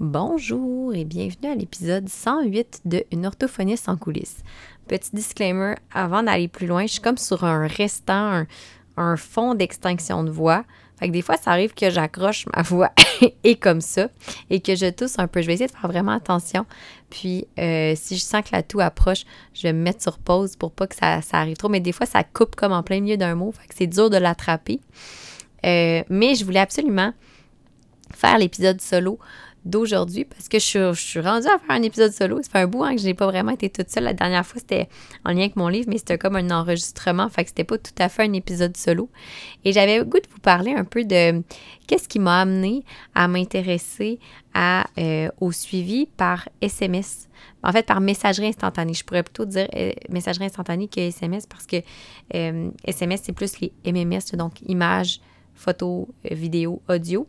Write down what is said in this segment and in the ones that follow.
Bonjour et bienvenue à l'épisode 108 de Une orthophoniste en coulisses. Petit disclaimer, avant d'aller plus loin, je suis comme sur un restant, un, fond d'extinction de voix. Fait que des fois, ça arrive que j'accroche ma voix et comme ça et que je tousse un peu. Je vais essayer de faire vraiment attention. Puis, euh, si je sens que la toux approche, je vais me mettre sur pause pour pas que ça, arrive trop. Mais des fois, ça coupe comme en plein milieu d'un mot. Fait que c'est dur de l'attraper. Euh, mais je voulais absolument faire l'épisode solo d'aujourd'hui parce que je, suis rendue à faire un épisode solo. Ça fait un bout hein, que je n'ai pas vraiment été toute seule. La dernière fois, c'était en lien avec mon livre, mais c'était comme un enregistrement. Fait que c'était pas tout à fait un épisode solo. Et j'avais le goût de vous parler un peu de qu'est-ce qui m'a amené à m'intéresser euh, au suivi par SMS. En fait, par messagerie instantanée. Je pourrais plutôt dire euh, messagerie instantanée que SMS parce que SMS, euh, c'est plus les MMS, donc images, photo, euh, vidéo, audio.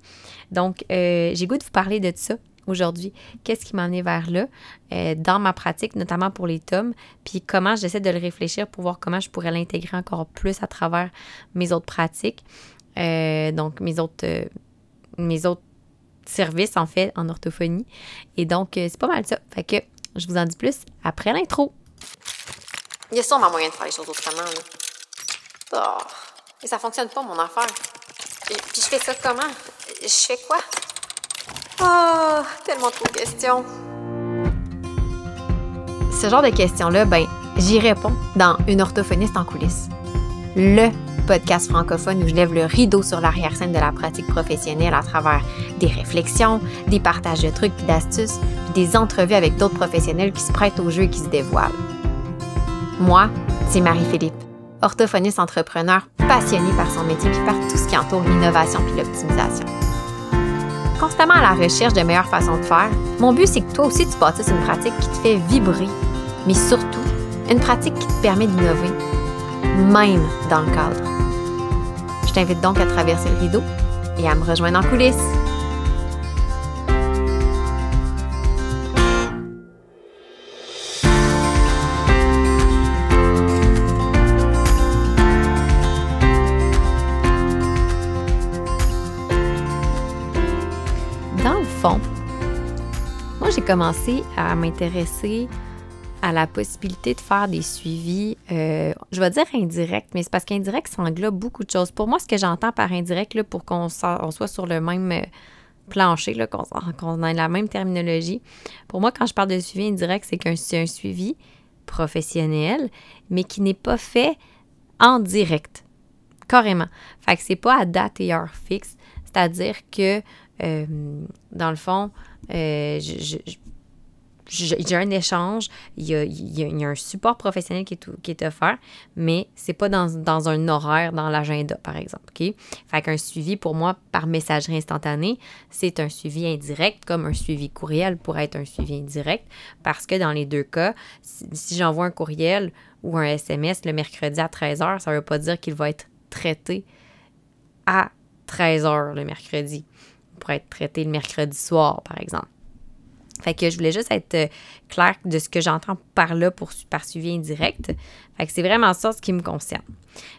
Donc, euh, j'ai goût de vous parler de ça aujourd'hui. Qu'est-ce qui m'en vers là euh, dans ma pratique, notamment pour les tomes, puis comment j'essaie de le réfléchir pour voir comment je pourrais l'intégrer encore plus à travers mes autres pratiques. donc, mes autres, mes autres services, en fait, en orthophonie. Et donc, c'est pas mal ça. Fait que je vous en dis plus après l'intro. Il y a sûrement moyen de faire les choses autrement. Oh, et ça fonctionne pas, mon affaire. Puis je fais ça comment? Je fais quoi? Oh, tellement de questions. Ce genre de questions-là, ben, j'y réponds dans Une orthophoniste en coulisses. Le podcast francophone où je lève le rideau sur l'arrière-scène de la pratique professionnelle à travers des réflexions, des partages de trucs et d'astuces, puis des entrevues avec d'autres professionnels qui se prêtent au jeu et qui se dévoilent. Moi, c'est Marie-Philippe orthophoniste entrepreneur passionné par son métier puis par tout ce qui entoure l'innovation puis l'optimisation. Constamment à la recherche de meilleures façons de faire, mon but c'est que toi aussi tu bâtisses une pratique qui te fait vibrer, mais surtout une pratique qui te permet d'innover, même dans le cadre. Je t'invite donc à traverser le rideau et à me rejoindre en coulisses. Commencé à m'intéresser à la possibilité de faire des suivis, euh, je vais dire indirect, mais c'est parce qu'indirect, ça englobe beaucoup de choses. Pour moi, ce que j'entends par indirect, là, pour qu'on soit sur le même euh, plancher, qu'on ait la même terminologie, pour moi, quand je parle de suivi indirect, c'est qu'un un suivi professionnel, mais qui n'est pas fait en direct, carrément. Fait que c'est pas à date et heure fixe, c'est-à-dire que, euh, dans le fond, euh, j'ai un échange, il y, a, un support professionnel qui est, offert, mais c'est pas dans, un horaire dans l'agenda, par exemple. OK? Fait qu'un suivi, pour moi, par messagerie instantanée, c'est un suivi indirect, comme un suivi courriel pourrait être un suivi indirect, parce que dans les deux cas, si, si j'envoie un courriel ou un SMS le mercredi à 13h, ça veut pas dire qu'il va être traité à 13h le mercredi pour être traité le mercredi soir, par exemple. Fait que je voulais juste être euh, claire de ce que j'entends par là pour, par suivi indirect. Fait c'est vraiment ça ce qui me concerne.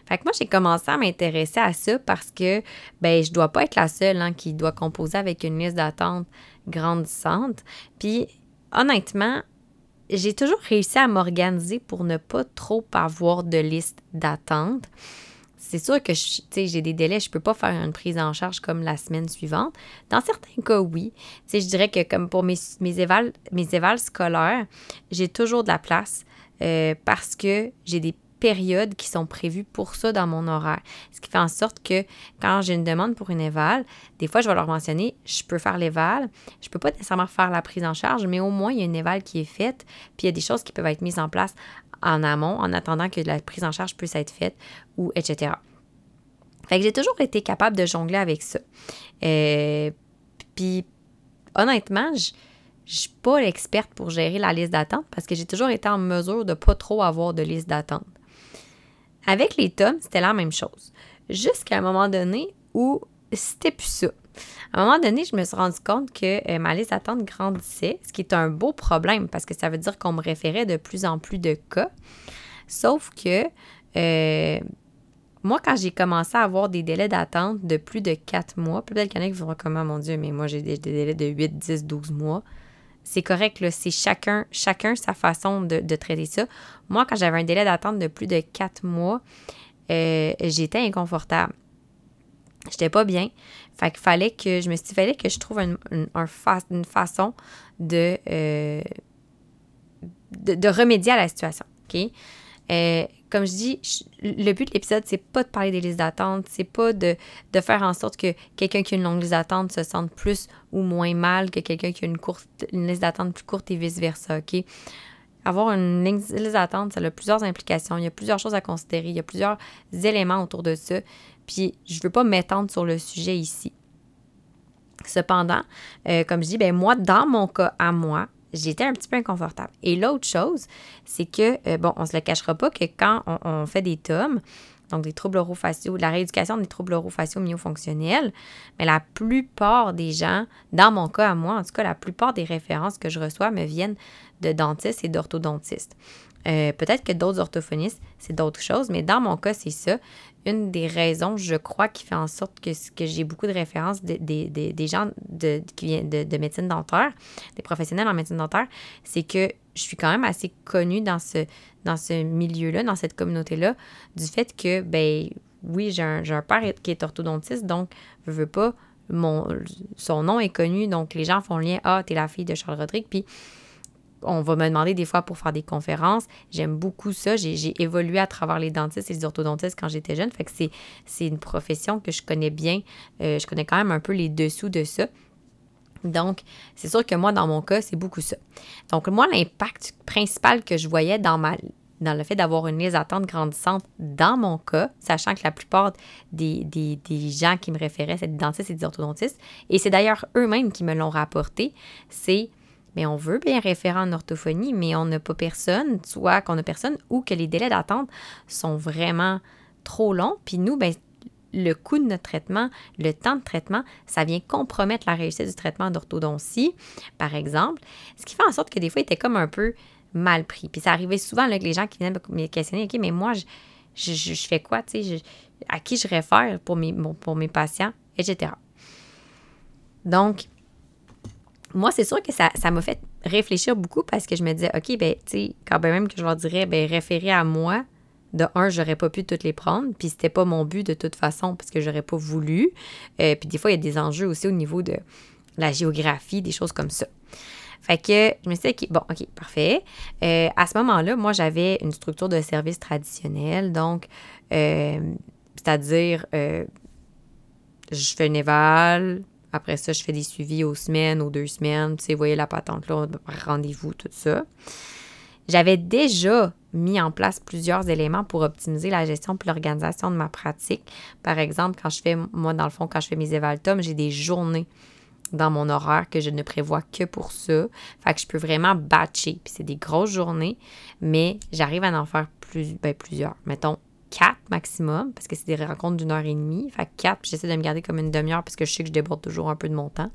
Fait que moi, j'ai commencé à m'intéresser à ça parce que, ben, je dois pas être la seule hein, qui doit composer avec une liste d'attente grandissante. Puis, honnêtement, j'ai toujours réussi à m'organiser pour ne pas trop avoir de liste d'attente c'est sûr que j'ai des délais, je ne peux pas faire une prise en charge comme la semaine suivante. Dans certains cas, oui. je dirais que comme pour mes, mes, évals, mes scolaires, j'ai toujours de la place euh, parce que j'ai des périodes qui sont prévues pour ça dans mon horaire. Ce qui fait en sorte que quand j'ai une demande pour une éval, des fois, je vais leur mentionner, je peux faire l'éval, je ne peux pas nécessairement faire la prise en charge, mais au moins, il y a une éval qui est faite, puis il y a des choses qui peuvent être mises en place en amont en attendant que la prise en charge puisse être faite ou etc. Fait que j'ai toujours été capable de jongler avec ça. Euh, puis honnêtement, je ne suis pas l'experte pour gérer la liste d'attente parce que j'ai toujours été en mesure de pas trop avoir de liste d'attente. Avec les tomes, c'était la même chose. Jusqu'à un moment donné où c'était plus ça. À un moment donné, je me suis rendu compte que euh, ma liste d'attente grandissait, ce qui est un beau problème parce que ça veut dire qu'on me référait de plus en plus de cas. Sauf que, euh, moi, quand j'ai commencé à avoir des délais d'attente de plus de 4 mois, peut-être qu'il y en a qui vont comme, oh mon Dieu, mais moi, j'ai des, délais de 8, 10, 12 mois. C'est correct. C'est chacun, chacun sa façon de, traiter ça. Moi, quand j'avais un délai d'attente de plus de 4 mois, euh, j'étais inconfortable. J'étais pas bien. Fait qu'il fallait que, je me fallait que je trouve une, une façon de, euh, de, de, remédier à la situation. OK? Euh, comme je dis, le but de l'épisode, c'est pas de parler des listes d'attente, c'est pas de, faire en sorte que quelqu'un qui a une longue liste d'attente se sente plus ou moins mal que quelqu'un qui a une, courte, liste d'attente plus courte et vice-versa, OK? Avoir une liste d'attente, ça a plusieurs implications, il y a plusieurs choses à considérer, il y a plusieurs éléments autour de ça, puis je veux pas m'étendre sur le sujet ici. Cependant, euh, comme je dis, ben moi, dans mon cas à moi, j'étais un petit peu inconfortable. Et l'autre chose, c'est que, euh, bon, on se le cachera pas que quand on, fait des tomes, donc des troubles orofaciaux, la rééducation des troubles orofaciaux myofonctionnels, mais la plupart des gens, dans mon cas à moi, en tout cas, la plupart des références que je reçois me viennent de dentistes et d'orthodontistes. Euh, peut-être que d'autres orthophonistes, c'est d'autres choses, mais dans mon cas, c'est ça une des raisons, je crois, qui fait en sorte que, que j'ai beaucoup de références des gens de, qui viennent de, médecine dentaire, des professionnels en médecine dentaire, c'est que je suis quand même assez connue dans ce, dans ce milieu-là, dans cette communauté-là, du fait que, ben oui, j'ai un, un, père qui est orthodontiste, donc je veux pas, mon, son nom est connu, donc les gens font le lien, ah, t'es la fille de Charles Rodrigue, puis on va me demander des fois pour faire des conférences. J'aime beaucoup ça. J'ai évolué à travers les dentistes et les orthodontistes quand j'étais jeune. Fait que c'est une profession que je connais bien. Euh, je connais quand même un peu les dessous de ça. Donc, c'est sûr que moi, dans mon cas, c'est beaucoup ça. Donc, moi, l'impact principal que je voyais dans ma dans le fait d'avoir une liste d'attente grandissante dans mon cas, sachant que la plupart des, des, des gens qui me référaient, c'est des dentistes et des orthodontistes, et c'est d'ailleurs eux-mêmes qui me l'ont rapporté, c'est mais on veut bien référer en orthophonie, mais on n'a pas personne, soit qu'on a personne ou que les délais d'attente sont vraiment trop longs. Puis nous, ben, le coût de notre traitement, le temps de traitement, ça vient compromettre la réussite du traitement d'orthodontie, par exemple. Ce qui fait en sorte que des fois, il était comme un peu mal pris. Puis ça arrivait souvent avec les gens qui venaient me questionner, OK, mais moi, je, je, fais quoi, tu sais, à qui je réfère pour mes, pour mes patients, etc. Donc, moi, c'est sûr que ça, m'a fait réfléchir beaucoup parce que je me disais, OK, ben, tu sais, quand même que je leur dirais, ben, référer à moi, de un, j'aurais pas pu toutes les prendre, puis c'était pas mon but de toute façon parce que j'aurais pas voulu. Euh, puis des fois, il y a des enjeux aussi au niveau de la géographie, des choses comme ça. Fait que je me suis dit, bon, OK, parfait. Euh, à ce moment-là, moi, j'avais une structure de service traditionnelle, donc, euh, c'est-à-dire, je fais une éval, après ça, je fais des suivis aux semaines, aux deux semaines. Tu sais, voyez la patente là, rendez-vous, tout ça. J'avais déjà mis en place plusieurs éléments pour optimiser la gestion et l'organisation de ma pratique. Par exemple, quand je fais, moi, dans le fond, quand je fais mes évaltums, j'ai des journées dans mon horaire que je ne prévois que pour ça. Fait que je peux vraiment batcher. Puis c'est des grosses journées, mais j'arrive à en faire ben, plusieurs. Mettons quatre maximum, parce que c'est des rencontres d'une heure et demie. Fait quatre, j'essaie de me garder comme une demi-heure parce que je sais que je déborde toujours un peu de mon temps.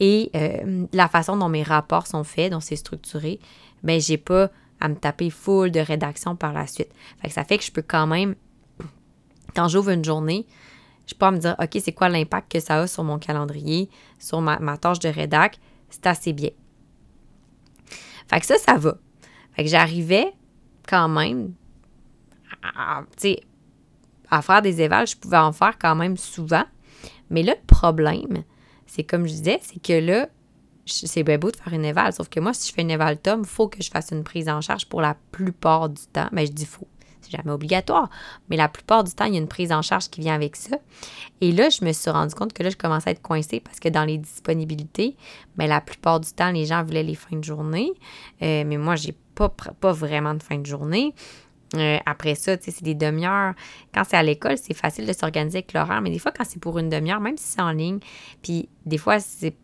Et euh, la façon dont mes rapports sont faits, dont c'est structuré, ben j'ai pas à me taper full de rédaction par la suite. Fait que ça fait que je peux quand même, quand j'ouvre une journée, je peux me dire, OK, c'est quoi l'impact que ça a sur mon calendrier, sur ma, ma tâche de rédac? C'est assez bien. Fait que ça, ça va. Fait que j'arrivais quand même à, à faire des évals, je pouvais en faire quand même souvent. Mais là, le problème, c'est comme je disais, c'est que là, c'est bien beau de faire une éval, sauf que moi, si je fais une éval Tom, il faut que je fasse une prise en charge pour la plupart du temps. Mais ben, je dis faux. C'est jamais obligatoire. Mais la plupart du temps, il y a une prise en charge qui vient avec ça. Et là, je me suis rendu compte que là, je commençais à être coincée parce que dans les disponibilités, mais ben, la plupart du temps, les gens voulaient les fins de journée. Euh, mais moi, j'ai pas, pas vraiment de fin de journée. Euh, après ça, c'est des demi-heures. Quand c'est à l'école, c'est facile de s'organiser avec l'horaire, mais des fois, quand c'est pour une demi-heure, même si c'est en ligne, puis des fois, c'est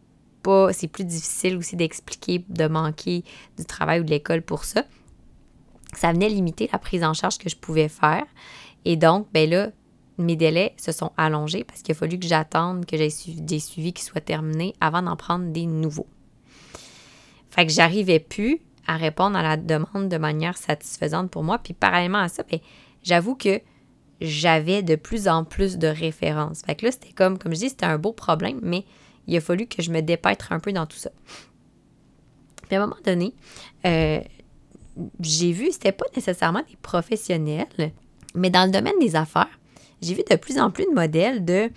pas, c'est plus difficile aussi d'expliquer, de manquer du travail ou de l'école pour ça. Ça venait limiter la prise en charge que je pouvais faire. Et donc, ben là, mes délais se sont allongés parce qu'il a fallu que j'attende que j'ai des suivis qui soient terminés avant d'en prendre des nouveaux. Fait que j'arrivais plus à répondre à la demande de manière satisfaisante pour moi. Puis parallèlement à ça, bien, j'avoue que j'avais de plus en plus de références. Fait que là, c'était comme, comme je dis, c'était un beau problème, mais il a fallu que je me dépêtre un peu dans tout ça. Puis à un moment donné, euh, j'ai vu, c'était pas nécessairement des professionnels, mais dans le domaine des affaires, j'ai vu de plus en plus de modèles de,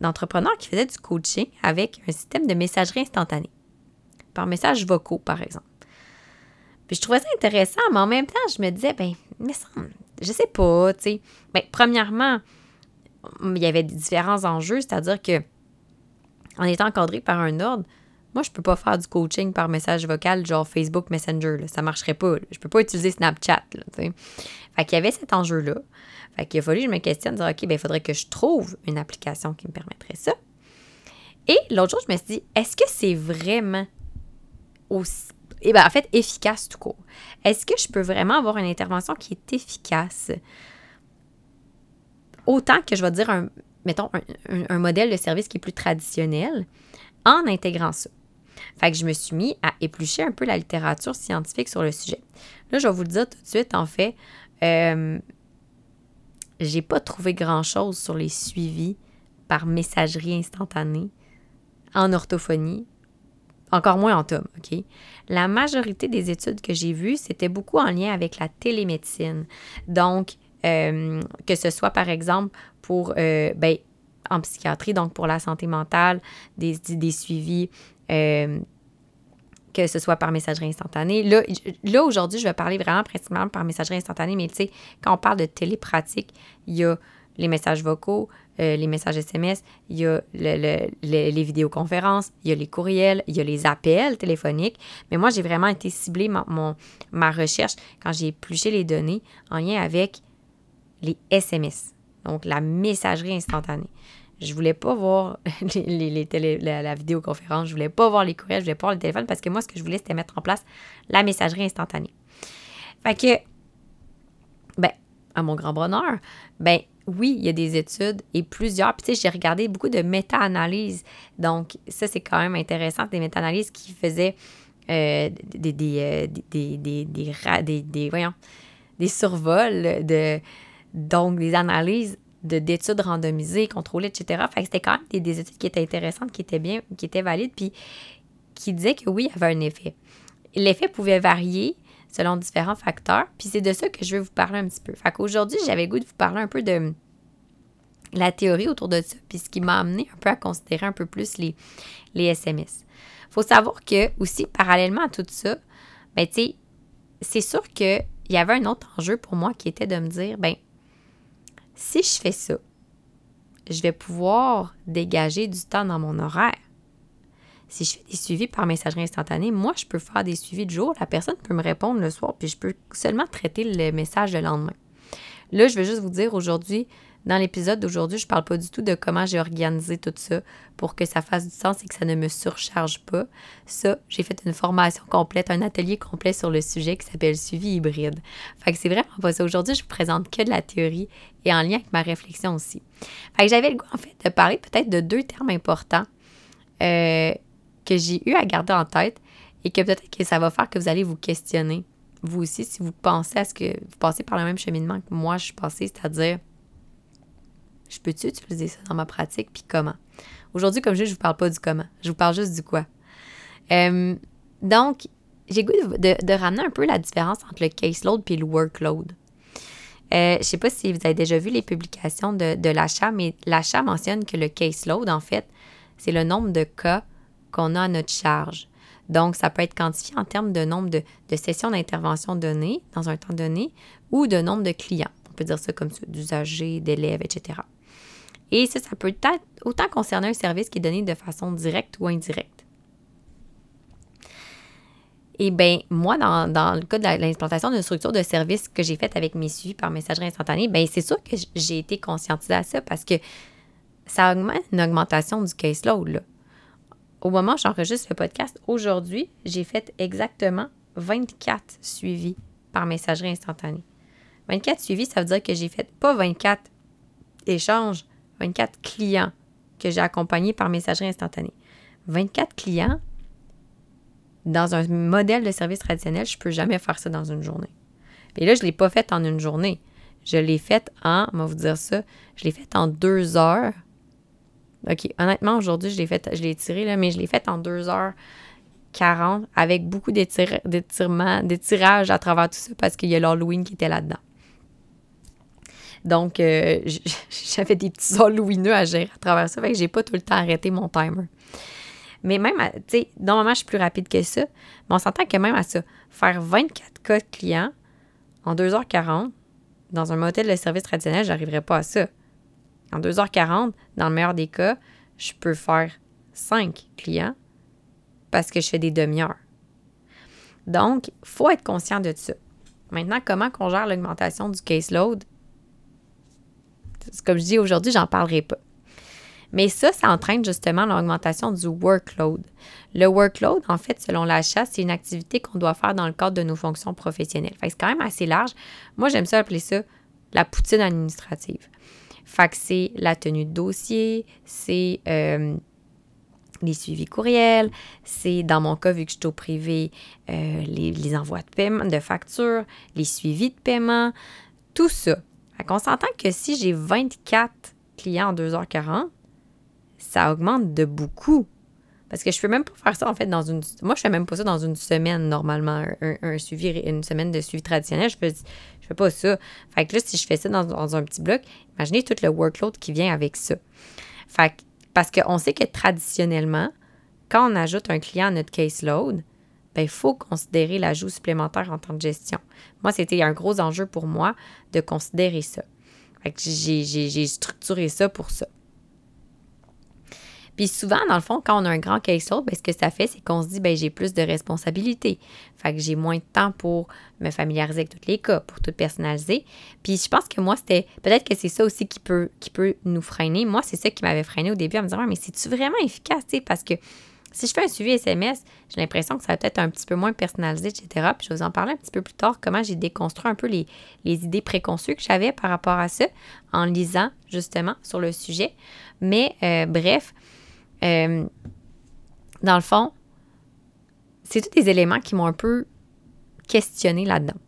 d'entrepreneurs qui faisaient du coaching avec un système de messagerie instantanée, par messages vocaux, par exemple. Puis je trouvais ça intéressant, mais en même temps, je me disais, ben, mais ça, je sais pas, tu sais. Ben, premièrement, il y avait différents enjeux, c'est-à-dire que en étant encadré par un ordre, moi, je peux pas faire du coaching par message vocal, genre Facebook Messenger. Là. Ça marcherait pas. Je peux pas utiliser Snapchat. Là, fait qu'il y avait cet enjeu-là. Fait qu'il a fallu que je me questionne, dire, OK, ben, il faudrait que je trouve une application qui me permettrait ça. Et l'autre chose, je me suis dit, est-ce que c'est vraiment aussi. Eh bien, en fait, efficace tout court. Est-ce que je peux vraiment avoir une intervention qui est efficace? Autant que je vais dire un, mettons, un modèle de service qui est plus traditionnel en intégrant ça. Fait que je me suis mis à éplucher un peu la littérature scientifique sur le sujet. Là, je vais vous le dire tout de suite, en fait, euh, j'ai pas trouvé grand-chose sur les suivis par messagerie instantanée en orthophonie, encore moins en tome, OK? La majorité des études que j'ai vues, c'était beaucoup en lien avec la télémédecine. Donc, euh, que ce soit par exemple pour, euh, ben, en psychiatrie, donc pour la santé mentale, des, des suivis euh, que ce soit par messagerie instantanée. Là, là aujourd'hui, je vais parler vraiment principalement par messagerie instantanée, mais tu sais, quand on parle de télépratique, il y a les messages vocaux, euh, les messages SMS, il y a les vidéoconférences, il y a les courriels, il y a les appels téléphoniques. Mais moi, j'ai vraiment été ciblée ma, ma recherche quand j'ai épluché les données en lien avec les SMS, donc la messagerie instantanée. Je voulais pas voir les, les, la, vidéoconférence, je voulais pas voir les courriels, je voulais pas voir le téléphone parce que moi, ce que je voulais, c'était mettre en place la messagerie instantanée. Fait que, ben, à mon grand bonheur, ben, oui, il y a des études et plusieurs. Puis, tu sais, j'ai regardé beaucoup de méta-analyses. Donc, ça, c'est quand même intéressant, des méta-analyses qui faisaient des survols de, donc, des analyses d'études randomisées, contrôlées, etc. Fait que c'était quand même des, études qui étaient intéressantes, qui étaient bien, qui étaient valides, puis qui disaient que oui, il y avait un effet. L'effet pouvait varier selon différents facteurs, puis c'est de ça que je veux vous parler un petit peu. Fait qu'aujourd'hui, j'avais goût de vous parler un peu de la théorie autour de ça, puis ce qui m'a amené un peu à considérer un peu plus les, les SMS. faut savoir que, aussi, parallèlement à tout ça, ben, tu sais, c'est sûr qu'il y avait un autre enjeu pour moi qui était de me dire, ben si je fais ça, je vais pouvoir dégager du temps dans mon horaire. Si je fais des suivis par messagerie instantanée, moi, je peux faire des suivis de jour. La personne peut me répondre le soir, puis je peux seulement traiter le message le lendemain. Là, je vais juste vous dire aujourd'hui, dans l'épisode d'aujourd'hui, je ne parle pas du tout de comment j'ai organisé tout ça pour que ça fasse du sens et que ça ne me surcharge pas. Ça, j'ai fait une formation complète, un atelier complet sur le sujet qui s'appelle Suivi hybride. Fait que c'est vraiment pas ça. Aujourd'hui, je vous présente que de la théorie et en lien avec ma réflexion aussi. Fait que j'avais le goût, en fait, de parler peut-être de deux termes importants euh, que j'ai eu à garder en tête et que peut-être que ça va faire que vous allez vous questionner, vous aussi, si vous pensez à ce que vous passez par le même cheminement que moi je suis passée, c'est-à-dire je peux-tu utiliser ça dans ma pratique, puis comment? Aujourd'hui, comme je dis, je ne vous parle pas du comment, je vous parle juste du quoi. Donc, j'ai goût de, ramener un peu la différence entre le caseload et le workload. Euh, je ne sais pas si vous avez déjà vu les publications de, de l'achat, mais l'achat mentionne que le caseload, en fait, c'est le nombre de cas qu'on a à notre charge. Donc, ça peut être quantifié en termes de nombre de, sessions d'intervention données dans un temps donné ou de nombre de clients. On peut dire ça comme ça, d'usagers, d'élèves, etc. Et ça, ça peut être autant concerner un service qui est donné de façon directe ou indirecte. Et bien, moi, dans, le cas de l'implantation d'une structure de service que j'ai faite avec mes suivis par messagerie instantanée, bien, c'est sûr que j'ai été conscientisée à ça parce que ça augmente une augmentation du caseload. Là. Au moment où j'enregistre le podcast, aujourd'hui, j'ai fait exactement 24 suivis par messagerie instantanée. 24 suivis, ça veut dire que j'ai fait pas 24 échanges, 24 clients que j'ai accompagnés par messagerie instantanée. 24 clients, dans un modèle de service traditionnel, je ne peux jamais faire ça dans une journée. Et là, je ne l'ai pas fait en une journée. je l'ai faite en, on va vous dire ça, je l'ai faite en deux heures. OK, honnêtement, aujourd'hui, je l'ai fait, je l'ai tiré, là, mais je l'ai faite en deux heures 40 avec beaucoup d'étirements, d'étirages à travers tout ça parce qu'il y a l'Halloween qui était là-dedans. Donc, euh, j'avais des petits Halloweeneux à gérer à travers ça, fait que j'ai pas tout le temps arrêté mon timer. Mais même, tu sais, normalement, je suis plus rapide que ça, mais on s'entend que même à ça, faire 24 cas de clients en 2h40 dans un motel de service traditionnel, j'arriverais pas à ça. En 2h40, dans le meilleur des cas, je peux faire 5 clients parce que je fais des demi-heures. Donc, il faut être conscient de ça. Maintenant, comment on gère l'augmentation du caseload? Comme je dis aujourd'hui, j'en parlerai pas. Mais ça, ça entraîne justement l'augmentation du workload. Le workload, en fait, selon la chasse, c'est une activité qu'on doit faire dans le cadre de nos fonctions professionnelles. C'est quand même assez large. Moi, j'aime ça appeler ça la poutine administrative. Fait la tenue de dossier, c'est euh, les suivis courriels, c'est dans mon cas, vu que je suis au privé, euh, les, envois de paiement, de factures, les suivis de paiement, tout ça. Fait qu'on s'entend que si j'ai 24 clients en 2h40, ça augmente de beaucoup. Parce que je peux même pas faire ça, en fait, dans une... Moi, je fais même pas ça dans une semaine, normalement, un, suivi, une semaine de suivi traditionnel. Je fais, je fais pas ça. Fait que là, si je fais ça dans, un petit bloc, imaginez tout le workload qui vient avec ça. Fait que, parce qu'on sait que traditionnellement, quand on ajoute un client à notre caseload, ben, il faut considérer l'ajout supplémentaire en temps de gestion. Moi, c'était un gros enjeu pour moi de considérer ça. J'ai structuré ça pour ça. Puis souvent, dans le fond, quand on a un grand caseload, ben, ce que ça fait, c'est qu'on se dit, ben j'ai plus de responsabilités. Fait que j'ai moins de temps pour me familiariser avec tous les cas, pour tout personnaliser. Puis je pense que moi, c'était, peut-être que c'est ça aussi qui peut, qui peut nous freiner. Moi, c'est ça qui m'avait freiné au début, en me disant, mais c'est-tu vraiment efficace, Parce que si je fais un suivi SMS, j'ai l'impression que ça va peut-être un petit peu moins personnalisé, etc. Puis je vais vous en parler un petit peu plus tard, comment j'ai déconstruit un peu les, les idées préconçues que j'avais par rapport à ça, en lisant justement sur le sujet. Mais euh, bref, euh, dans le fond, c'est tous des éléments qui m'ont un peu questionné là-dedans.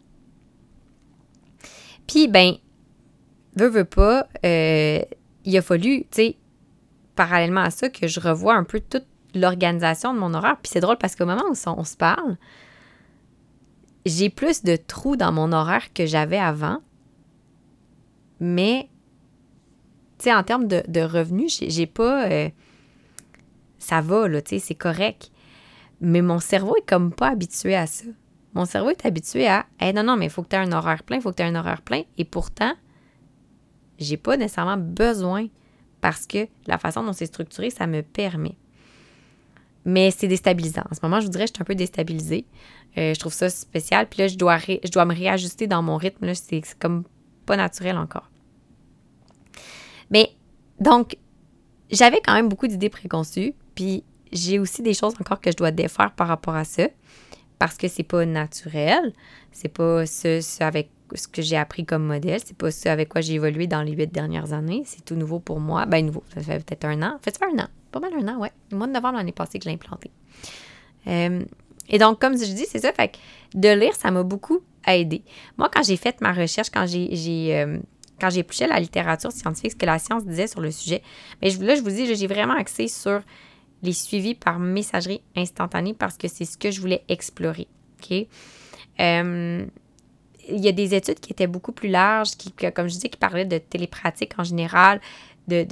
Puis, ben, veux, veux pas, euh, il a fallu, tu sais, parallèlement à ça, que je revoie un peu toute l'organisation de mon horaire. Puis c'est drôle parce qu'au moment où on se parle, j'ai plus de trous dans mon horaire que j'avais avant. Mais, tu sais, en termes de, revenus, j'ai pas. Euh, ça va, là, tu sais, c'est correct. Mais mon cerveau est comme pas habitué à ça. Mon cerveau est habitué à hey, non, non, mais il faut que tu aies un horaire plein, il faut que tu aies un horaire plein. Et pourtant, j'ai pas nécessairement besoin parce que la façon dont c'est structuré, ça me permet. Mais c'est déstabilisant. En ce moment, je vous dirais, je suis un peu déstabilisée. Euh, je trouve ça spécial. Puis là, je dois, je dois me réajuster dans mon rythme. C'est comme pas naturel encore. Mais donc, j'avais quand même beaucoup d'idées préconçues. Puis j'ai aussi des choses encore que je dois défaire par rapport à ça parce que c'est pas naturel, c'est pas ce, avec ce que j'ai appris comme modèle, c'est pas ce avec quoi j'ai évolué dans les huit dernières années, c'est tout nouveau pour moi. Ben nouveau, ça fait peut-être un an. En fait, ça fait un an, pas mal un an, ouais. Le mois de novembre l'année passée que je l'ai implanté. Euh, et donc, comme je dis, c'est ça, fait que de lire, ça m'a beaucoup aidé. Moi, quand j'ai fait ma recherche, quand j'ai, euh, quand j'ai épluché la littérature scientifique, ce que la science disait sur le sujet, mais là, je vous dis, j'ai vraiment axé sur les suivis par messagerie instantanée parce que c'est ce que je voulais explorer. OK? Euh, il y a des études qui étaient beaucoup plus larges, qui, comme je disais, qui parlaient de télépratique en général, de,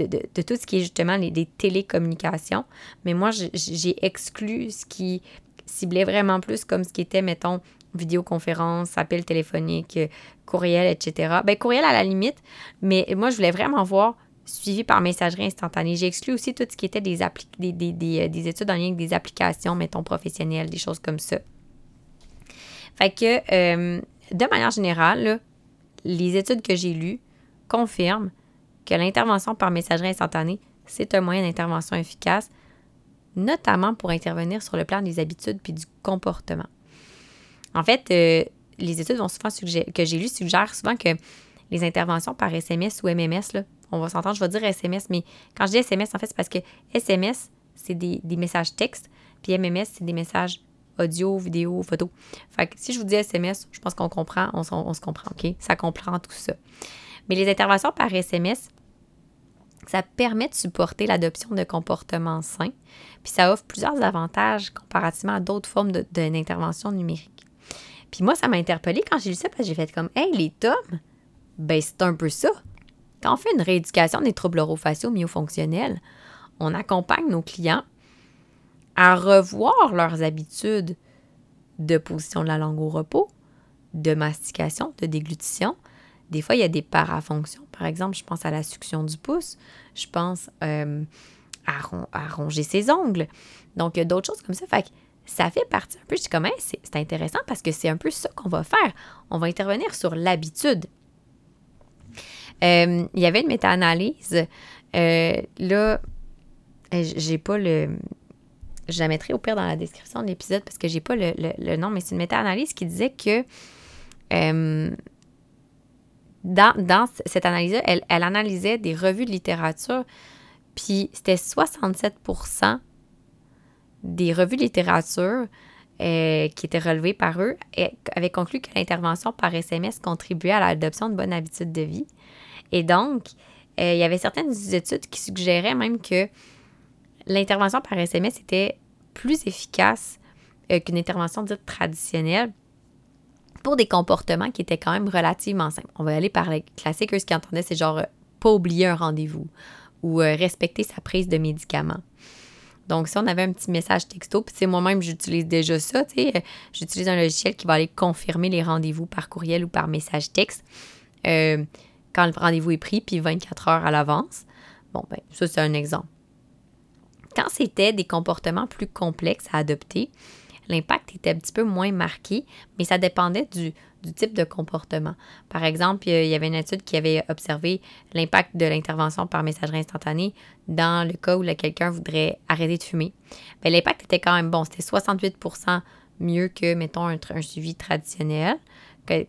tout ce qui est justement les, télécommunications. Mais moi, j'ai exclu ce qui ciblait vraiment plus comme ce qui était, mettons, vidéoconférence, appel téléphonique, courriel, etc. Ben, courriel à la limite, mais moi, je voulais vraiment voir suivi par messagerie instantanée. J'ai exclu aussi tout ce qui était des, des, des, euh, des, études en lien avec des applications, mettons, professionnelles, des choses comme ça. Fait que, euh, de manière générale, les études que j'ai lues confirment que l'intervention par messagerie instantanée, c'est un moyen d'intervention efficace, notamment pour intervenir sur le plan des habitudes puis du comportement. En fait, euh, les études vont souvent que j'ai lues suggèrent souvent que les interventions par SMS ou MMS, là, on va s'entendre, je vais dire SMS, mais quand je dis SMS, en fait, c'est parce que SMS, c'est des, messages textes, puis MMS, c'est des messages audio, vidéo, photo. Fait que si je vous dis SMS, je pense qu'on comprend, on, on se comprend, OK? Ça comprend tout ça. Mais les interventions par SMS, ça permet de supporter l'adoption de comportements sains, puis ça offre plusieurs avantages comparativement à d'autres formes d'intervention numérique. Puis moi, ça m'a interpellée quand j'ai lu ça, parce que j'ai fait comme, hey, les tomes, ben c'est un peu ça. Quand on fait une rééducation des troubles orofaciaux myofonctionnels, on accompagne nos clients à revoir leurs habitudes de position de la langue au repos, de mastication, de déglutition, des fois, il y a des parafonctions. Par exemple, je pense à la succion du pouce, je pense euh, à, ronger ses ongles. Donc, il y a d'autres choses comme ça. Fait que ça fait partie un peu, je dis c'est intéressant parce que c'est un peu ça qu'on va faire. On va intervenir sur l'habitude. Euh, il y avait une méta-analyse. Euh, là, j'ai pas le. Je la mettrai au pire dans la description de l'épisode parce que j'ai pas le, nom, mais c'est une méta-analyse qui disait que dans, cette analyse-là, elle, analysait des revues de littérature, puis c'était 67 des revues de littérature euh, qui étaient relevées par eux avaient conclu que l'intervention par SMS contribuait à l'adoption de bonnes habitudes de vie. Et donc, euh, il y avait certaines études qui suggéraient même que l'intervention par SMS était plus efficace euh, qu'une intervention dite traditionnelle pour des comportements qui étaient quand même relativement simples. On va aller par les classiques. Eux, ce qu'ils entendaient, c'est genre pas oublier un rendez-vous ou respecter sa prise de médicaments. Donc, si on avait un petit message texto, puis moi-même, j'utilise déjà ça, tu sais, euh, j'utilise un logiciel qui va aller confirmer les rendez-vous par courriel ou par message texte quand le rendez-vous est pris, puis 24 heures à l'avance. Bon, ben, ça, c'est un exemple. Quand c'était des comportements plus complexes à adopter, l'impact était un petit peu moins marqué, mais ça dépendait du, type de comportement. Par exemple, il y avait une étude qui avait observé l'impact de l'intervention par messagerie instantanée dans le cas où quelqu'un voudrait arrêter de fumer. Ben, l'impact était quand même bon. C'était 68% mieux que, mettons, un, suivi traditionnel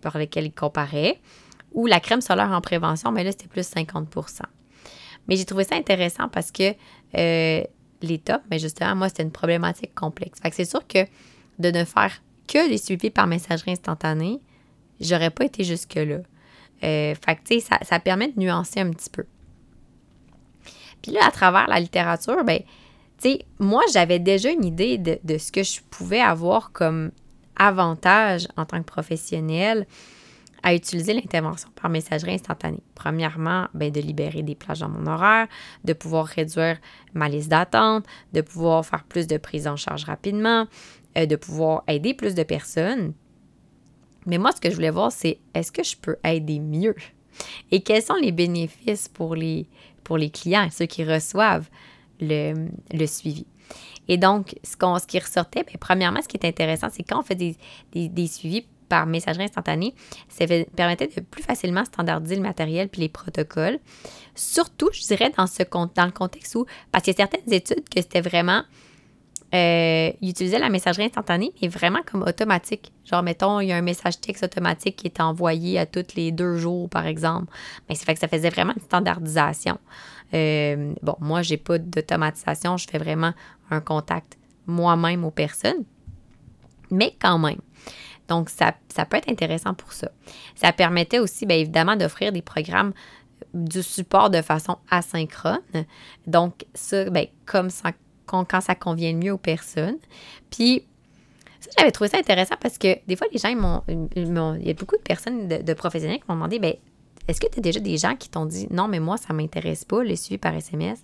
par lequel il comparait. Ou la crème solaire en prévention, mais là, c'était plus 50% Mais j'ai trouvé ça intéressant parce que euh, l'État, mais justement, moi, c'était une problématique complexe. Fait que c'est sûr que de ne faire que des suivis par messagerie instantanée, j'aurais pas été jusque-là. Euh, tu sais, ça, permet de nuancer un petit peu. Puis là, à travers la littérature, ben, tu sais, moi, j'avais déjà une idée de, de, ce que je pouvais avoir comme avantage en tant que professionnel à utiliser l'intervention par messagerie instantanée. Premièrement, ben, de libérer des plages dans mon horaire, de pouvoir réduire ma liste d'attente, de pouvoir faire plus de prise en charge rapidement, euh, de pouvoir aider plus de personnes. Mais moi, ce que je voulais voir, c'est est-ce que je peux aider mieux? Et quels sont les bénéfices pour les, pour les clients, ceux qui reçoivent le, suivi? Et donc, ce, ce qui ressortait, bien, premièrement, ce qui est intéressant, c'est quand on fait des, des, des suivis par messagerie instantanée, ça permettait de plus facilement standardiser le matériel puis les protocoles. Surtout, je dirais, dans, ce, dans le contexte où, parce qu'il y a certaines études que c'était vraiment, euh, utilisaient la messagerie instantanée, mais vraiment comme automatique. Genre, mettons, il y a un message texte automatique qui est envoyé à tous les deux jours, par exemple. Mais c'est fait que ça faisait vraiment une standardisation. Euh, bon, moi, j'ai pas d'automatisation, je fais vraiment un contact moi-même aux personnes. Mais quand même, donc, ça, peut être intéressant pour ça. Ça permettait aussi, bien évidemment, d'offrir des programmes euh, du support de façon asynchrone. Donc, ça, bien, comme ça, quand, ça convient mieux aux personnes. Puis, ça, j'avais trouvé ça intéressant parce que des fois, les gens, ils m'ont, il y a beaucoup de personnes, de, professionnels qui m'ont demandé, bien, est-ce que tu as déjà des gens qui t'ont dit, non, mais moi, ça ne m'intéresse pas, le suivi par SMS?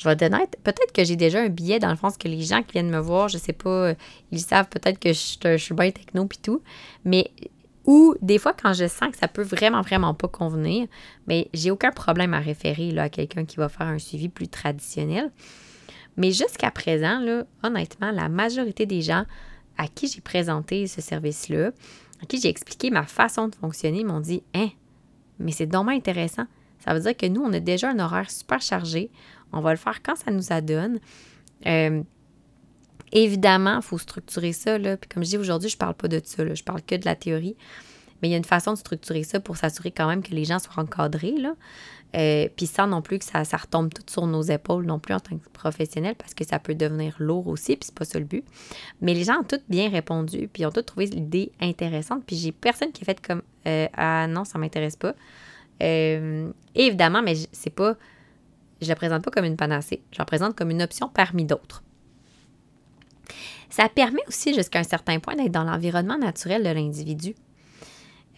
je vais être honnête, peut-être que j'ai déjà un billet dans le fond, que les gens qui viennent me voir, je sais pas, ils savent peut-être que je, suis bien techno puis tout, mais ou des fois quand je sens que ça peut vraiment, vraiment pas convenir, mais j'ai aucun problème à référer là, à quelqu'un qui va faire un suivi plus traditionnel. Mais jusqu'à présent, là, honnêtement, la majorité des gens à qui j'ai présenté ce service-là, à qui j'ai expliqué ma façon de fonctionner, m'ont dit Hein, mais c'est dommage intéressant. Ça veut dire que nous, on a déjà un horaire super chargé. On va le faire quand ça nous adonne. Euh, évidemment, il faut structurer ça. Là. Puis comme je dis aujourd'hui, je ne parle pas de ça. Je parle que de la théorie. Mais il y a une façon de structurer ça pour s'assurer quand même que les gens soient encadrés, là. Euh, puis sans non plus que ça, ça retombe tout sur nos épaules non plus en tant que professionnels parce que ça peut devenir lourd aussi, puis c'est pas ça le but. Mais les gens ont tous bien répondu, puis ont tous trouvé l'idée intéressante, puis j'ai personne qui a fait comme euh, Ah non, ça m'intéresse pas. Euh, évidemment, mais c'est pas. Je la présente pas comme une panacée, je la présente comme une option parmi d'autres. Ça permet aussi jusqu'à un certain point d'être dans l'environnement naturel de l'individu.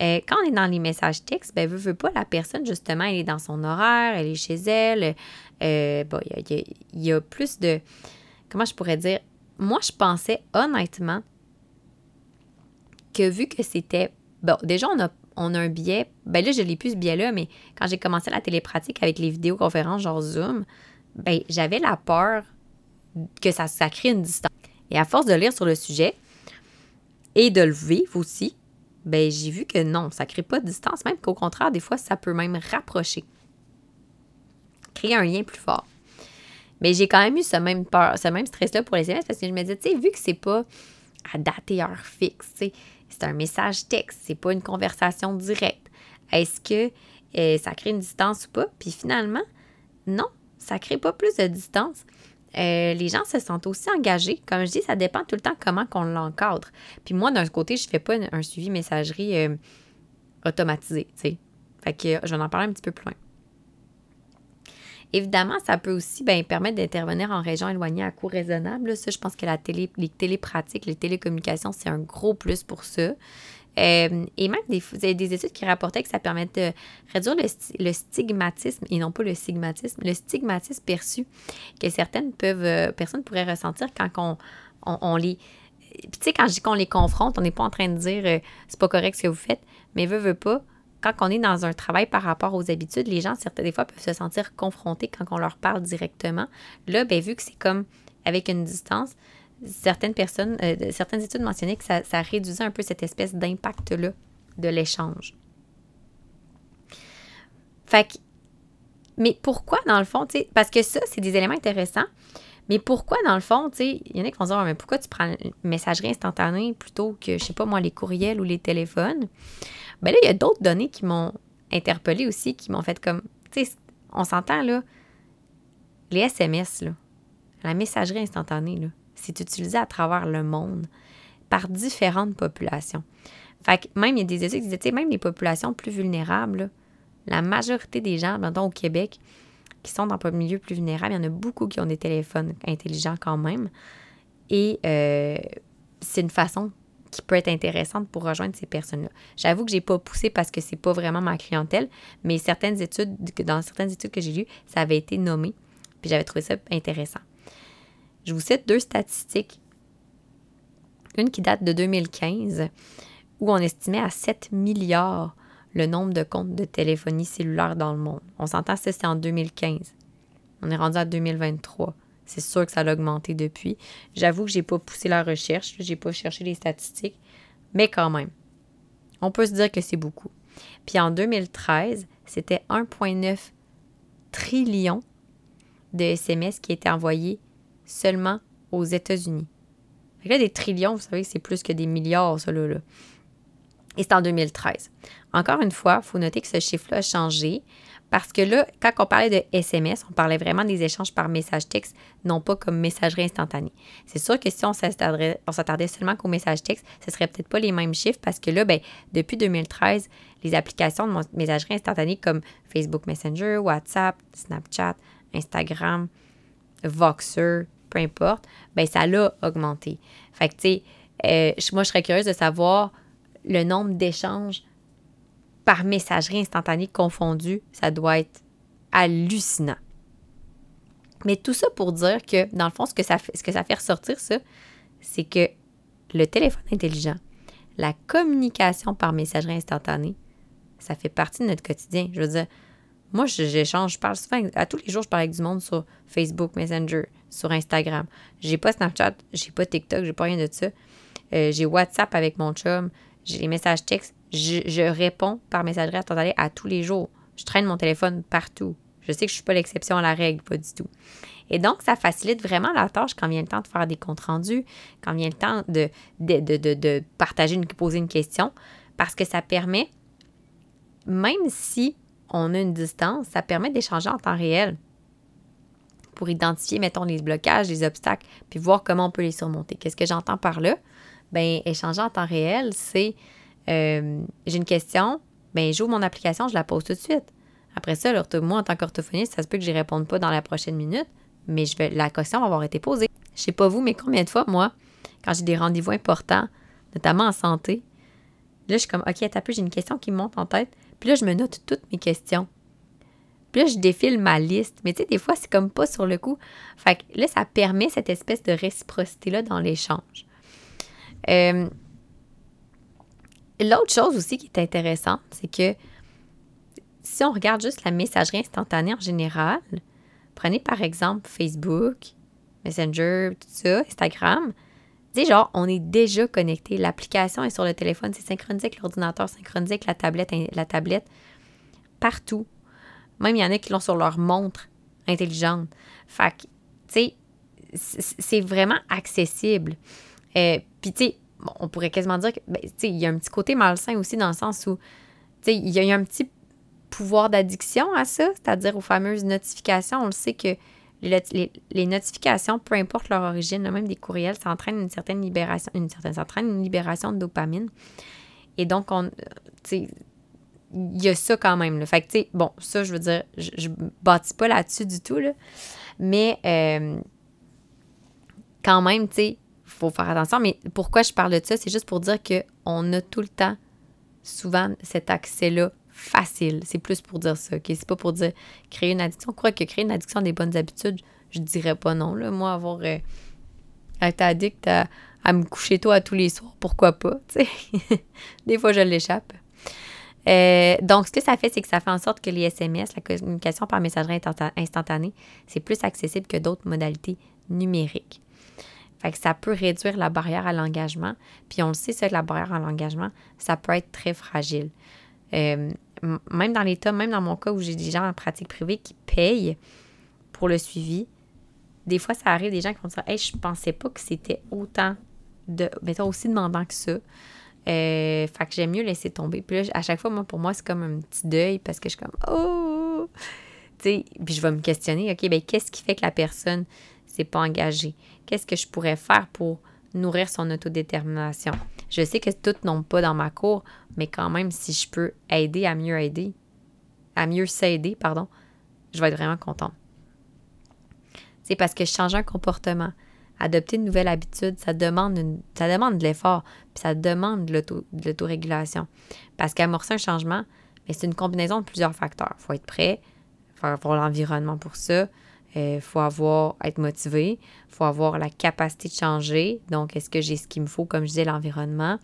Euh, quand on est dans les messages textes, ben, veut, veut pas, la personne, justement, elle est dans son horaire, elle est chez elle. Euh, il y, a plus de. Comment je pourrais dire? Moi, je pensais honnêtement que vu que c'était. Bon, déjà, on a, on a un biais. Ben là, je l'ai plus ce biais-là, mais quand j'ai commencé la télépratique avec les vidéoconférences, genre Zoom, ben, j'avais la peur que ça, ça crée une distance. Et à force de lire sur le sujet et de le vivre aussi, ben j'ai vu que non, ça crée pas de distance, même qu'au contraire, des fois, ça peut même rapprocher. Créer un lien plus fort. Mais j'ai quand même eu ce même peur, ce même stress-là pour les SMS parce que je me disais, tu sais, vu que c'est pas à date et heure fixe, c'est un message texte, c'est pas une conversation directe. Est-ce que euh, ça crée une distance ou pas? Puis finalement, non, ça crée pas plus de distance. Euh, les gens se sentent aussi engagés. Comme je dis, ça dépend tout le temps comment qu'on l'encadre. Puis moi, d'un côté, je ne fais pas un suivi messagerie euh, automatisé, tu sais. Fait que je vais en parler un petit peu plus loin. Évidemment, ça peut aussi ben, permettre d'intervenir en région éloignée à coût raisonnable. Ça, je pense que la télé, les télépratiques, les télécommunications, c'est un gros plus pour ça. Euh, et même des, des études qui rapportaient que ça permet de réduire le, stigmatisme, et non pas le stigmatisme, le stigmatisme perçu que certaines peuvent, euh, personnes pourraient ressentir quand on, les... Puis tu sais, quand je dis qu'on les confronte, on n'est pas en train de dire euh, c'est pas correct ce que vous faites, mais veut, veut pas, quand on est dans un travail par rapport aux habitudes, les gens, certaines des fois, peuvent se sentir confrontés quand on leur parle directement. Là, ben, vu que c'est comme avec une distance, certaines personnes, euh, certaines études mentionnaient que ça, réduisait un peu cette espèce d'impact-là de l'échange. Fait mais pourquoi, dans le fond, tu sais, parce que ça, c'est des éléments intéressants, mais pourquoi, dans le fond, tu il y en a qui vont dire, mais pourquoi tu prends une messagerie instantanée plutôt que, je sais pas moi, les courriels ou les téléphones? Ben là, il y a d'autres données qui m'ont interpellée aussi, qui m'ont fait comme, tu sais, on s'entend, là, les SMS, là, la messagerie instantanée, là, c'est utilisé à travers le monde par différentes populations. Fait que même, il y a des études qui disaient, tu sais, même les populations plus vulnérables, la majorité des gens, maintenant au Québec, qui sont dans un milieu plus vulnérable, il y en a beaucoup qui ont des téléphones intelligents quand même. Et euh, c'est une façon qui peut être intéressante pour rejoindre ces personnes-là. J'avoue que j'ai pas poussé parce que c'est pas vraiment ma clientèle, mais certaines études, dans certaines études que j'ai lues, ça avait été nommé, puis j'avais trouvé ça intéressant. Je vous cite deux statistiques. Une qui date de 2015, où on estimait à 7 milliards le nombre de comptes de téléphonie cellulaire dans le monde. On s'entend, ça c'est en 2015. On est rendu à 2023. C'est sûr que ça a augmenté depuis. J'avoue que j'ai pas poussé la recherche, j'ai pas cherché les statistiques, mais quand même. On peut se dire que c'est beaucoup. Puis en 2013, c'était 1,9 trillion de SMS qui étaient envoyés seulement aux États-Unis. là, des trillions, vous savez, c'est plus que des milliards, ça, là. Et c'est en 2013. Encore une fois, il faut noter que ce chiffre-là a changé parce que là, quand on parlait de SMS, on parlait vraiment des échanges par message texte, non pas comme messagerie instantanée. C'est sûr que si on s'attardait seulement qu'au message texte, ce ne serait peut-être pas les mêmes chiffres parce que là, ben, depuis 2013, les applications de messagerie instantanée comme Facebook Messenger, WhatsApp, Snapchat, Instagram, Voxer, peu importe, ben ça l'a augmenté. Fait que, tu sais, euh, moi, je serais curieuse de savoir le nombre d'échanges par messagerie instantanée confondue. Ça doit être hallucinant. Mais tout ça pour dire que, dans le fond, ce que ça fait, ce que ça fait ressortir, ça, c'est que le téléphone intelligent, la communication par messagerie instantanée, ça fait partie de notre quotidien. Je veux dire, moi, j'échange, je parle souvent, à tous les jours, je parle avec du monde sur Facebook, Messenger, sur Instagram. J'ai pas Snapchat, j'ai pas TikTok, j'ai pas rien de ça. Euh, j'ai WhatsApp avec mon chum, j'ai les messages textes. Je, réponds par messagerie instantanée à tous les jours. Je traîne mon téléphone partout. Je sais que je suis pas l'exception à la règle, pas du tout. Et donc, ça facilite vraiment la tâche quand vient le temps de faire des comptes rendus, quand vient le temps de, de, de, de partager, une, poser une question. Parce que ça permet, même si on a une distance, ça permet d'échanger en temps réel pour identifier, mettons, les blocages, les obstacles, puis voir comment on peut les surmonter. Qu'est-ce que j'entends par là? Bien, échanger en temps réel, c'est euh, j'ai une question, bien, j'ouvre mon application, je la pose tout de suite. Après ça, moi, en tant qu'orthophoniste, ça se peut que je réponde pas dans la prochaine minute, mais je vais, la question va avoir été posée. Je sais pas vous, mais combien de fois, moi, quand j'ai des rendez-vous importants, notamment en santé, là, je suis comme, OK, t'as peu, j'ai une question qui me monte en tête. Puis là, je me note toutes mes questions. Puis là, je défile ma liste. Mais tu sais, des fois, c'est comme pas sur le coup. Fait que là, ça permet cette espèce de réciprocité-là dans l'échange. Euh, l'autre chose aussi qui est intéressante, c'est que si on regarde juste la messagerie instantanée en général, prenez par exemple Facebook, Messenger, tout ça, Instagram. Tu genre, on est déjà connecté. L'application est sur le téléphone, c'est synchronisé l'ordinateur, synchronisé avec la tablette, partout. Même il y en a qui l'ont sur leur montre intelligente. Fait que, tu sais, c'est vraiment accessible. Euh, Puis, tu sais, on pourrait quasiment dire qu'il ben, y a un petit côté malsain aussi dans le sens où, tu sais, il y a un petit pouvoir d'addiction à ça, c'est-à-dire aux fameuses notifications. On le sait que les, notifications, peu importe leur origine, même des courriels, ça entraîne une certaine libération, une certaine, ça entraîne une libération de dopamine. Et donc, on, il y a ça quand même. Fait que, bon, ça, je veux dire, je, ne bâtis pas là-dessus du tout, là. Mais, euh, quand même, tu sais, faut faire attention. Mais pourquoi je parle de ça? C'est juste pour dire qu'on a tout le temps, souvent, cet accès-là facile. C'est plus pour dire ça? C'est pas pour dire créer une addiction. On croit que créer une addiction des bonnes habitudes, je dirais pas non. Là. Moi, avoir euh, été addict à, me coucher tôt à tous les soirs, pourquoi pas? des fois, je l'échappe. Euh, donc, ce que ça fait, c'est que ça fait en sorte que les SMS, la communication par messagerie instantanée, c'est plus accessible que d'autres modalités numériques. Fait que ça peut réduire la barrière à l'engagement. Puis on le sait, ça, la barrière à l'engagement, ça peut être très fragile. Euh, même dans cas, même dans mon cas où j'ai des gens en pratique privée qui payent pour le suivi, des fois, ça arrive des gens qui vont dire Hey, je pensais pas que c'était autant de. Mettons, aussi demandant que ça. Euh, fait que j'aime mieux laisser tomber. Puis là, à chaque fois, moi, pour moi, c'est comme un petit deuil parce que je suis comme Oh! Tu sais, puis je vais me questionner OK, ben qu'est-ce qui fait que la personne s'est pas engagée? Qu'est-ce que je pourrais faire pour nourrir son autodétermination? Je sais que toutes n'ont pas dans ma cour, mais quand même, si je peux aider à mieux aider, à mieux s'aider, pardon, je vais être vraiment contente. C'est parce que changer un comportement, adopter une nouvelle habitude, ça demande, ça demande de l'effort, puis ça demande de l'autorégulation. Parce qu'amorcer un changement, c'est une combinaison de plusieurs facteurs. Il faut être prêt, il faut avoir l'environnement pour ça, il euh, faut avoir, être motivé, il faut avoir la capacité de changer. Donc, est-ce que j'ai ce qu'il me faut, comme je disais, l'environnement?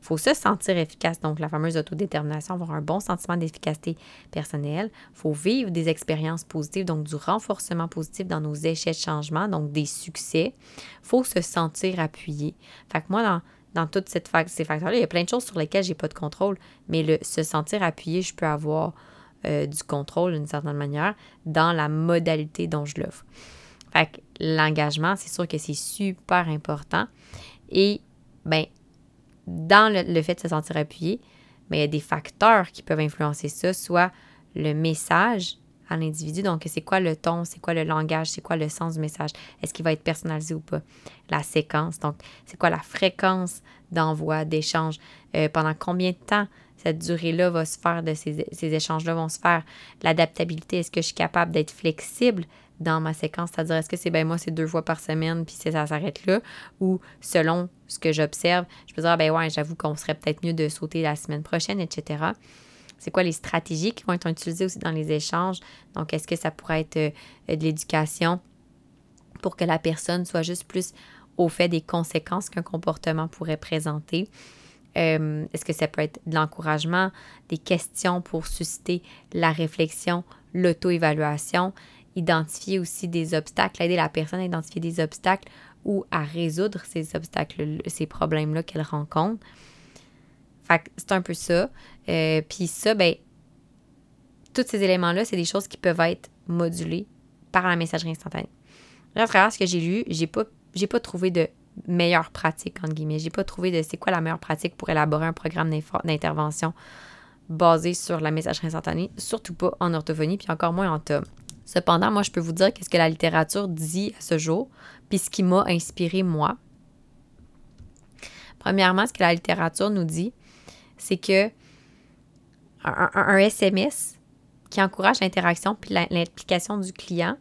Il faut se sentir efficace. Donc, la fameuse autodétermination, avoir un bon sentiment d'efficacité personnelle. Il faut vivre des expériences positives, donc du renforcement positif dans nos échecs de changement, donc des succès. Il faut se sentir appuyé. Fait que moi, dans, dans tous ces facteurs-là, il y a plein de choses sur lesquelles j'ai pas de contrôle, mais le se sentir appuyé, je peux avoir euh, du contrôle d'une certaine manière dans la modalité dont je l'offre. Fait que l'engagement, c'est sûr que c'est super important. Et, ben, dans le, fait de se sentir appuyé, ben, il y a des facteurs qui peuvent influencer ça, soit le message à l'individu. Donc, c'est quoi le ton, c'est quoi le langage, c'est quoi le sens du message, est-ce qu'il va être personnalisé ou pas. La séquence, donc, c'est quoi la fréquence d'envoi, d'échange, euh, pendant combien de temps cette durée-là va se faire, de ces, échanges-là vont se faire. L'adaptabilité, est-ce que je suis capable d'être flexible dans ma séquence, c'est-à-dire est-ce que c'est ben moi c'est deux fois par semaine puis ça s'arrête là? Ou selon ce que j'observe, je peux dire ah, ben ouais, j'avoue qu'on serait peut-être mieux de sauter la semaine prochaine, etc. C'est quoi les stratégies qui vont être utilisées aussi dans les échanges? Donc, est-ce que ça pourrait être euh, de l'éducation pour que la personne soit juste plus au fait des conséquences qu'un comportement pourrait présenter? Euh, est-ce que ça peut être de l'encouragement, des questions pour susciter la réflexion, l'auto-évaluation, identifier aussi des obstacles, aider la personne à identifier des obstacles ou à résoudre ces obstacles, ces problèmes-là qu'elle rencontre. Fait c'est un peu ça. Euh, puis ça, ben, tous ces éléments-là, c'est des choses qui peuvent être modulées par la messagerie instantanée. à travers ce que j'ai lu, j'ai pas, pas trouvé de meilleure pratique, entre guillemets. J'ai pas trouvé de c'est quoi la meilleure pratique pour élaborer un programme d'intervention basé sur la messagerie instantanée, surtout pas en orthophonie, puis encore moins en tome. Cependant, moi, je peux vous dire qu'est-ce que la littérature dit à ce jour, puis ce qui m'a inspiré moi. Premièrement, ce que la littérature nous dit, c'est que un, SMS qui encourage l'interaction puis l'implication du client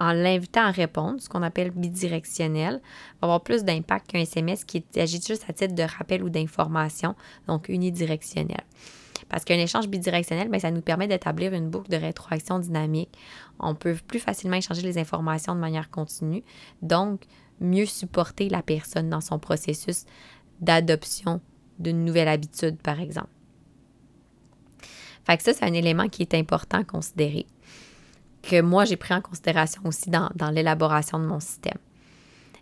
en l'invitant à répondre, ce qu'on appelle bidirectionnel, va avoir plus d'impact qu'un SMS qui agit juste à titre de rappel ou d'information, donc unidirectionnel. Parce qu'un échange bidirectionnel, bien, ça nous permet d'établir une boucle de rétroaction dynamique. On peut plus facilement échanger les informations de manière continue, donc mieux supporter la personne dans son processus d'adoption d'une nouvelle habitude, par exemple. Fait ça, c'est un élément qui est important à considérer, que moi, j'ai pris en considération aussi dans, dans l'élaboration de mon système.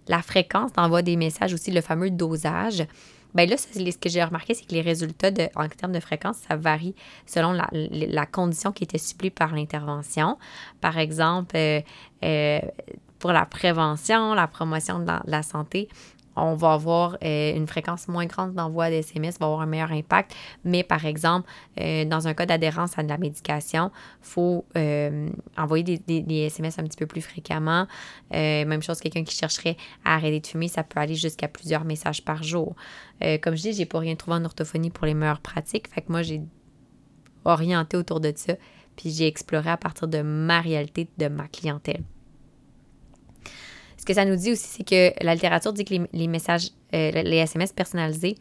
La fréquence d'envoi des messages aussi, le fameux dosage, ben là, ce que j'ai remarqué, c'est que les résultats en termes de fréquence, ça varie selon la, condition qui était supplée par l'intervention. Par exemple, euh, euh, pour la prévention, la promotion de la santé, on va avoir euh, une fréquence moins grande d'envoi d'SMS, va avoir un meilleur impact. Mais par exemple, euh, dans un cas d'adhérence à de la médication, il faut euh, envoyer des, SMS un petit peu plus fréquemment. même chose, quelqu'un qui chercherait à arrêter de fumer, ça peut aller jusqu'à plusieurs messages par jour. comme je dis, j'ai pas rien trouvé en orthophonie pour les meilleures pratiques. Fait que moi, j'ai orienté autour de ça, puis j'ai exploré à partir de ma réalité, de ma clientèle. Ce que ça nous dit aussi, c'est que la littérature dit que les, messages, euh, les SMS personnalisés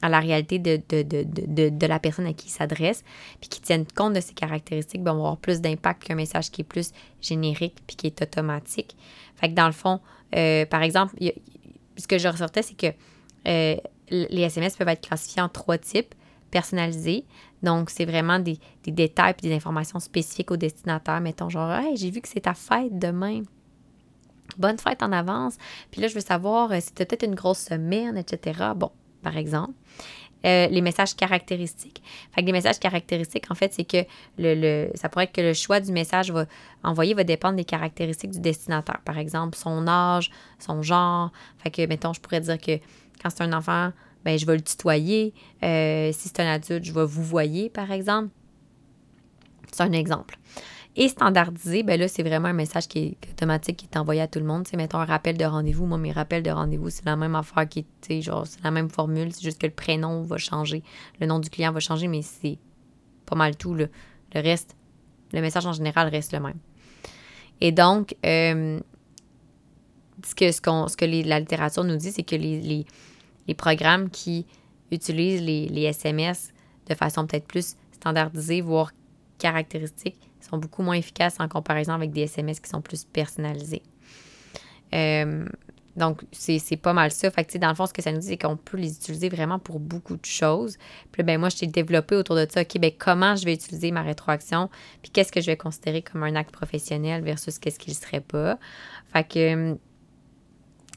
à la réalité de, de, la personne à qui ils s'adressent, puis qui tiennent compte de ces caractéristiques, ben, vont avoir plus d'impact qu'un message qui est plus générique puis qui est automatique. Fait que dans le fond, euh, par exemple, ce que je ressortais, c'est que euh, les SMS peuvent être classifiés en trois types personnalisés. Donc, c'est vraiment des, des détails et des informations spécifiques au destinataire. Mettons genre, hey, j'ai vu que c'est ta fête demain bonne fête en avance. Puis là, je veux savoir euh, si tu peut-être une grosse semaine, etc. Bon, par exemple. Euh, les messages caractéristiques. Fait que les messages caractéristiques, en fait, c'est que le, ça pourrait être que le choix du message va envoyer va dépendre des caractéristiques du destinataire. Par exemple, son âge, son genre. Fait que, mettons, je pourrais dire que quand c'est un enfant, ben je vais le tutoyer. Euh, si c'est un adulte, je vais vous voyer, par exemple. C'est un exemple. Et standardisé, ben là, c'est vraiment un message qui est automatique, qui est envoyé à tout le monde. C'est mettons un rappel de rendez-vous. Moi, mes rappels de rendez-vous, c'est la même affaire qui est, genre, c'est la même formule. C'est juste que le prénom va changer. Le nom du client va changer, mais c'est pas mal tout. Le reste, le message en général reste le même. Et donc, euh, ce que, ce, la littérature nous dit, c'est que les, programmes qui utilisent les SMS de façon peut-être plus standardisée, voire caractéristique, sont beaucoup moins efficaces en comparaison avec des SMS qui sont plus personnalisés. Euh, donc, c'est pas mal ça. Fait que, dans le fond, ce que ça nous dit, c'est qu'on peut les utiliser vraiment pour beaucoup de choses. Puis, ben moi, je t'ai développé autour de ça. OK, ben comment je vais utiliser ma rétroaction? Puis, qu'est-ce que je vais considérer comme un acte professionnel versus qu'est-ce qu'il ne serait pas? Fait que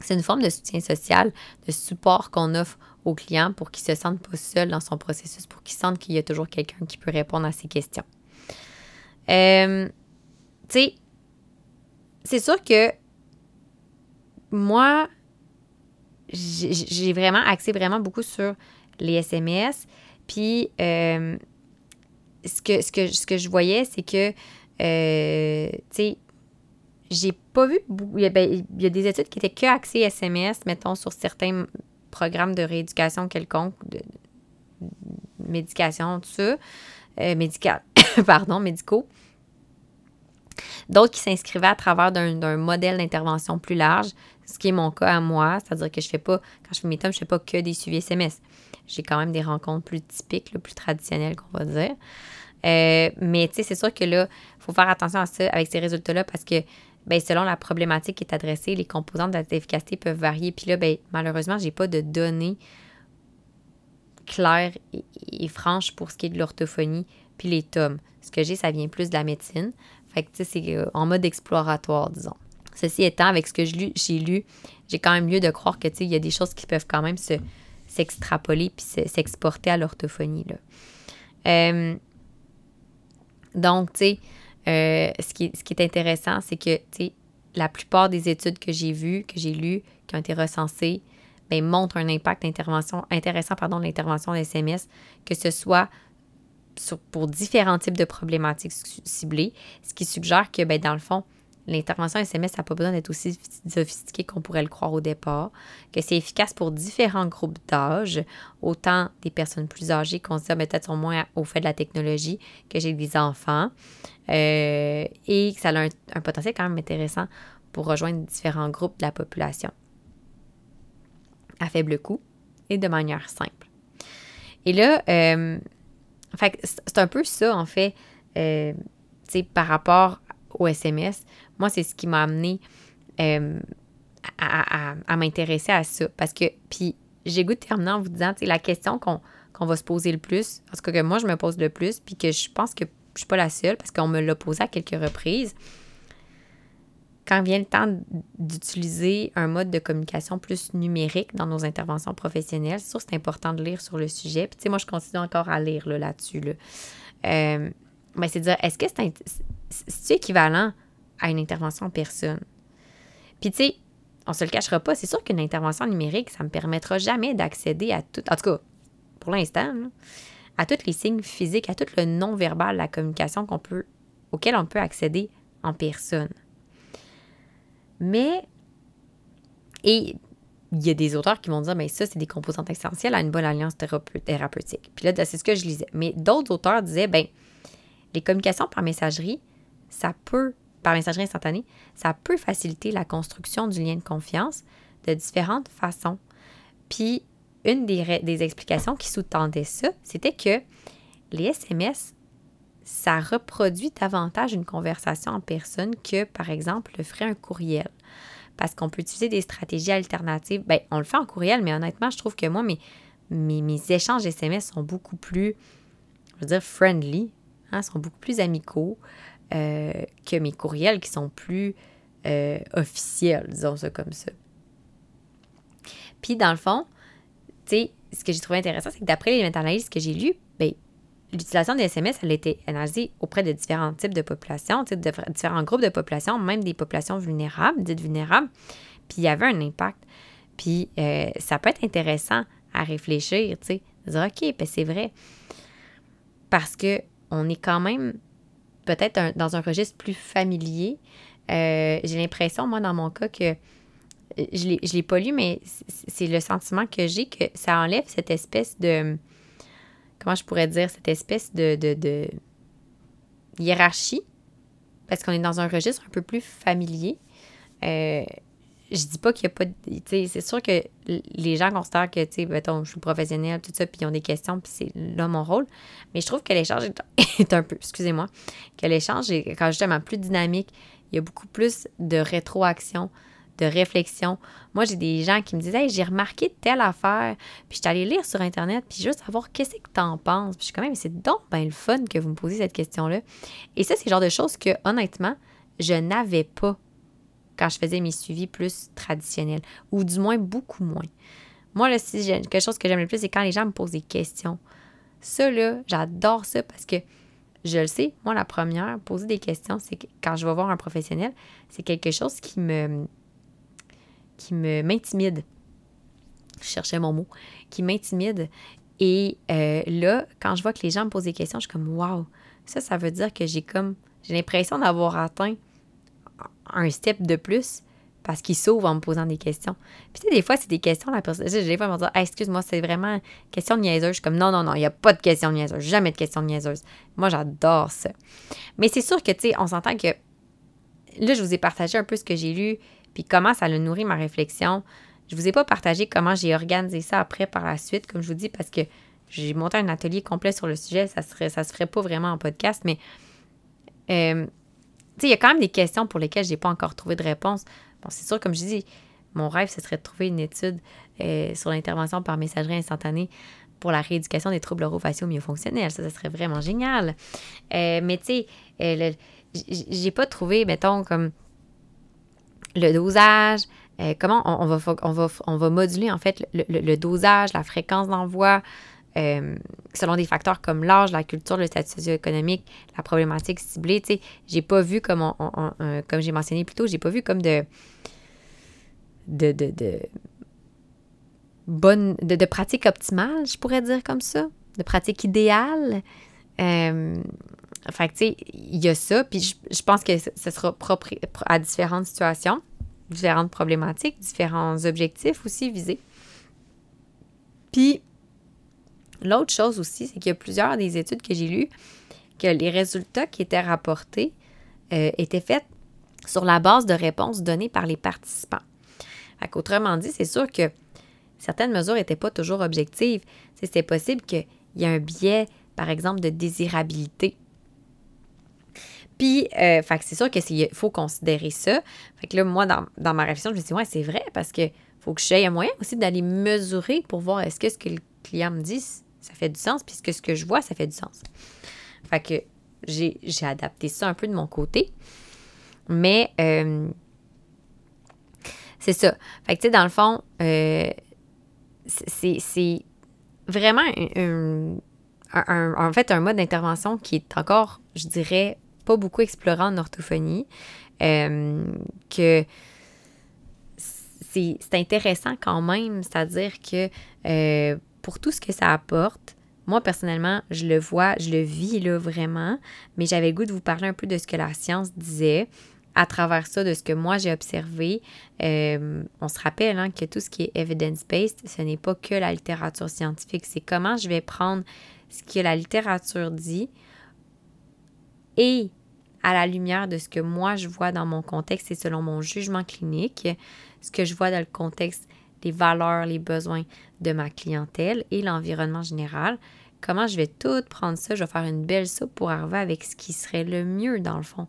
c'est une forme de soutien social, de support qu'on offre aux clients pour qu'ils se sentent pas seuls dans son processus, pour qu'ils sentent qu'il y a toujours quelqu'un qui peut répondre à ces questions. Euh, tu sais, c'est sûr que moi, j'ai vraiment axé vraiment beaucoup sur les SMS. Puis, euh, ce, que, ce, que, ce que je voyais, c'est que, euh, tu sais, j'ai pas vu beaucoup. Ben, il y, a, des études qui étaient que axées SMS, mettons, sur certains programmes de rééducation quelconque, de, médication, tout ça, euh, médical, pardon, médicaux. D'autres qui s'inscrivaient à travers d'un modèle d'intervention plus large, ce qui est mon cas à moi, c'est-à-dire que je fais pas, quand je fais mes tomes, je fais pas que des suivis SMS. J'ai quand même des rencontres plus typiques, plus traditionnelles, qu'on va dire. Euh, mais tu sais, c'est sûr que là, il faut faire attention à ça avec ces résultats-là parce que ben, selon la problématique qui est adressée, les composantes d'efficacité peuvent varier. Puis là, ben, malheureusement, j'ai pas de données claires et, franches pour ce qui est de l'orthophonie puis les tomes. Ce que j'ai, ça vient plus de la médecine. Fait que, tu sais, c'est euh, en mode exploratoire, disons. Ceci étant, avec ce que j'ai lu, j'ai quand même lieu de croire que, tu sais, il y a des choses qui peuvent quand même se, s'extrapoler puis s'exporter à l'orthophonie, là. Euh, donc, tu sais, euh, ce, qui, est intéressant, c'est que, tu sais, la plupart des études que j'ai vues, que j'ai lues, qui ont été recensés ben, montrent un impact intervention, intéressant pardon, de l'intervention SMS, que ce soit pour différents types de problématiques ciblées, ce qui suggère que, ben, dans le fond, l'intervention SMS n'a pas besoin d'être aussi sophistiquée qu'on pourrait le croire au départ, que c'est efficace pour différents groupes d'âge, autant des personnes plus âgées qu'on se dit ah, ben, peut-être sont moins au fait de la technologie que j'ai des enfants, euh, et que ça a un, potentiel quand même intéressant pour rejoindre différents groupes de la population à faible coût et de manière simple. Et là, euh, c'est un peu ça, en fait, euh, par rapport au SMS. Moi, c'est ce qui m'a amené euh, à, m'intéresser à ça. Parce que, puis, j'ai goût de terminer en vous disant, la question qu'on va se poser le plus, parce que, que moi, je me pose le plus, puis que je pense que je suis pas la seule, parce qu'on me l'a posé à quelques reprises, quand vient le temps d'utiliser un mode de communication plus numérique dans nos interventions professionnelles, c'est sûr c'est important de lire sur le sujet. Puis, tu sais, moi, je continue encore à lire là-dessus. Là euh, ben, c'est de dire, est-ce que c'est équivalent à une intervention en personne? Puis, tu sais, on se le cachera pas, c'est sûr qu'une intervention numérique, ça ne me permettra jamais d'accéder à tout, en tout cas, pour l'instant, à tous les signes physiques, à tout le non-verbal la communication qu'on peut, auquel on peut accéder en personne. Mais, et il y a des auteurs qui vont dire, mais ça, c'est des composantes essentielles à une bonne alliance thérapeutique. Puis là, c'est ce que je lisais. Mais d'autres auteurs disaient, ben, les communications par messagerie, ça peut, par messagerie instantanée, ça peut faciliter la construction du lien de confiance de différentes façons. Puis, une des, des explications qui sous-tendait ça, c'était que les SMS ça reproduit davantage une conversation en personne que, par exemple, le ferait un courriel. Parce qu'on peut utiliser des stratégies alternatives. Bien, on le fait en courriel, mais honnêtement, je trouve que moi, mes, mes, échanges SMS sont beaucoup plus, je veux dire, friendly, hein, sont beaucoup plus amicaux euh, que mes courriels qui sont plus euh, officiels, disons ça comme ça. Puis, dans le fond, tu sais, ce que j'ai trouvé intéressant, c'est que d'après les méta-analyses que j'ai lues, ben, l'utilisation des SMS, elle a été analysée auprès de différents types de populations, de différents groupes de populations, même des populations vulnérables, dites vulnérables. Puis il y avait un impact. Puis euh, ça peut être intéressant à réfléchir, tu sais, dire OK, ben c'est vrai. Parce que on est quand même peut-être dans un registre plus familier. Euh, j'ai l'impression, moi, dans mon cas, que je ne l'ai pas lu, mais c'est le sentiment que j'ai que ça enlève cette espèce de comment je pourrais dire, cette espèce de, hiérarchie, parce qu'on est dans un registre un peu plus familier. Euh, je dis pas qu'il n'y a pas de. C'est sûr que les gens considèrent que, tu je suis professionnelle, tout ça, puis ils ont des questions, puis c'est là mon rôle. Mais je trouve que l'échange est, un peu, excusez-moi, que l'échange est quand justement plus dynamique. Il y a beaucoup plus de rétroaction, de réflexion. Moi, j'ai des gens qui me Hey, j'ai remarqué telle affaire, puis je suis lire sur Internet, puis juste savoir qu'est-ce que tu en penses. Puis je suis quand même, c'est donc bien le fun que vous me posiez cette question-là. Et ça, c'est le genre de choses que, honnêtement, je n'avais pas quand je faisais mes suivis plus traditionnels, ou du moins beaucoup moins. Moi, là, si j'ai quelque chose que j'aime le plus, c'est quand les gens me posent des questions. Ça, là, j'adore ça parce que je le sais, moi, la première, poser des questions, c'est quand je vais voir un professionnel, c'est quelque chose qui me, qui m'intimide. Je cherchais mon mot. Qui m'intimide. Et euh, là, quand je vois que les gens me posent des questions, je suis comme Waouh, ça, ça veut dire que j'ai comme j'ai l'impression d'avoir atteint un step de plus parce qu'ils s'ouvrent en me posant des questions. Puis tu sais, des fois, c'est des questions, la personne, des fois, ils dire excuse-moi, c'est vraiment question de niaiseuse. Je suis comme non, non, non, il n'y a pas de question de niaiseuse, jamais de question de niaiseuse. Moi, j'adore ça. Mais c'est sûr que, tu sais, on s'entend que là, je vous ai partagé un peu ce que j'ai lu, puis comment ça a nourri ma réflexion. Je vous ai pas partagé comment j'ai organisé ça après par la suite, comme je vous dis, parce que j'ai monté un atelier complet sur le sujet. Ça serait, se ferait pas vraiment en podcast, mais euh, il y a quand même des questions pour lesquelles je n'ai pas encore trouvé de réponse. Bon, c'est sûr, comme je dis, mon rêve, ce serait de trouver une étude euh, sur l'intervention par messagerie instantanée pour la rééducation des troubles orofaciaux myofonctionnels. Ça, ça serait vraiment génial. Euh, mais tu sais, euh, j'ai pas trouvé, mettons, comme le dosage, euh, comment on, va, on, va, on va moduler en fait le, dosage, la fréquence d'envoi, euh, selon des facteurs comme l'âge, la culture, le statut socio-économique, la problématique ciblée. Tu sais, j'ai pas vu comme, on, comme j'ai mentionné plus tôt, j'ai pas vu comme de de, de, bonne, de, de pratique optimale, je pourrais dire comme ça, de pratique idéale. Euh, fait tu sais, il y a ça, puis je, pense que ce sera propre à différentes situations, différentes problématiques, différents objectifs aussi visés. Puis, l'autre chose aussi, c'est qu'il y a plusieurs des études que j'ai lues que les résultats qui étaient rapportés euh, étaient faits sur la base de réponses données par les participants. Autrement dit, c'est sûr que certaines mesures n'étaient pas toujours objectives. C'était possible qu'il y ait un biais, par exemple, de désirabilité. Puis, euh, c'est sûr qu'il faut considérer ça. Fait que là, moi, dans, ma réflexion, je me dit, ouais, c'est vrai, parce que faut que j'aie un moyen aussi d'aller mesurer pour voir est-ce que ce que le client me dit, ça fait du sens, puis ce que, ce que je vois, ça fait du sens. Fait que j'ai adapté ça un peu de mon côté. Mais euh, c'est ça. Fait que, tu sais, dans le fond, euh, c'est vraiment en fait un mode d'intervention qui est encore, je dirais, pas beaucoup exploré en orthophonie. Euh, que c'est intéressant quand même, c'est-à-dire que pour tout ce que ça apporte, moi, personnellement, je le vois, je le vis là vraiment, mais j'avais le goût de vous parler un peu de ce que la science disait à travers ça, de ce que moi j'ai observé. Euh, on se rappelle hein, que tout ce qui est evidence-based, ce n'est pas que la littérature scientifique, c'est comment je vais prendre ce que la littérature dit et à la lumière de ce que moi je vois dans mon contexte et selon mon jugement clinique, ce que je vois dans le contexte les valeurs, les besoins de ma clientèle et l'environnement général. Comment je vais tout prendre ça, je vais faire une belle soupe pour arriver avec ce qui serait le mieux dans le fond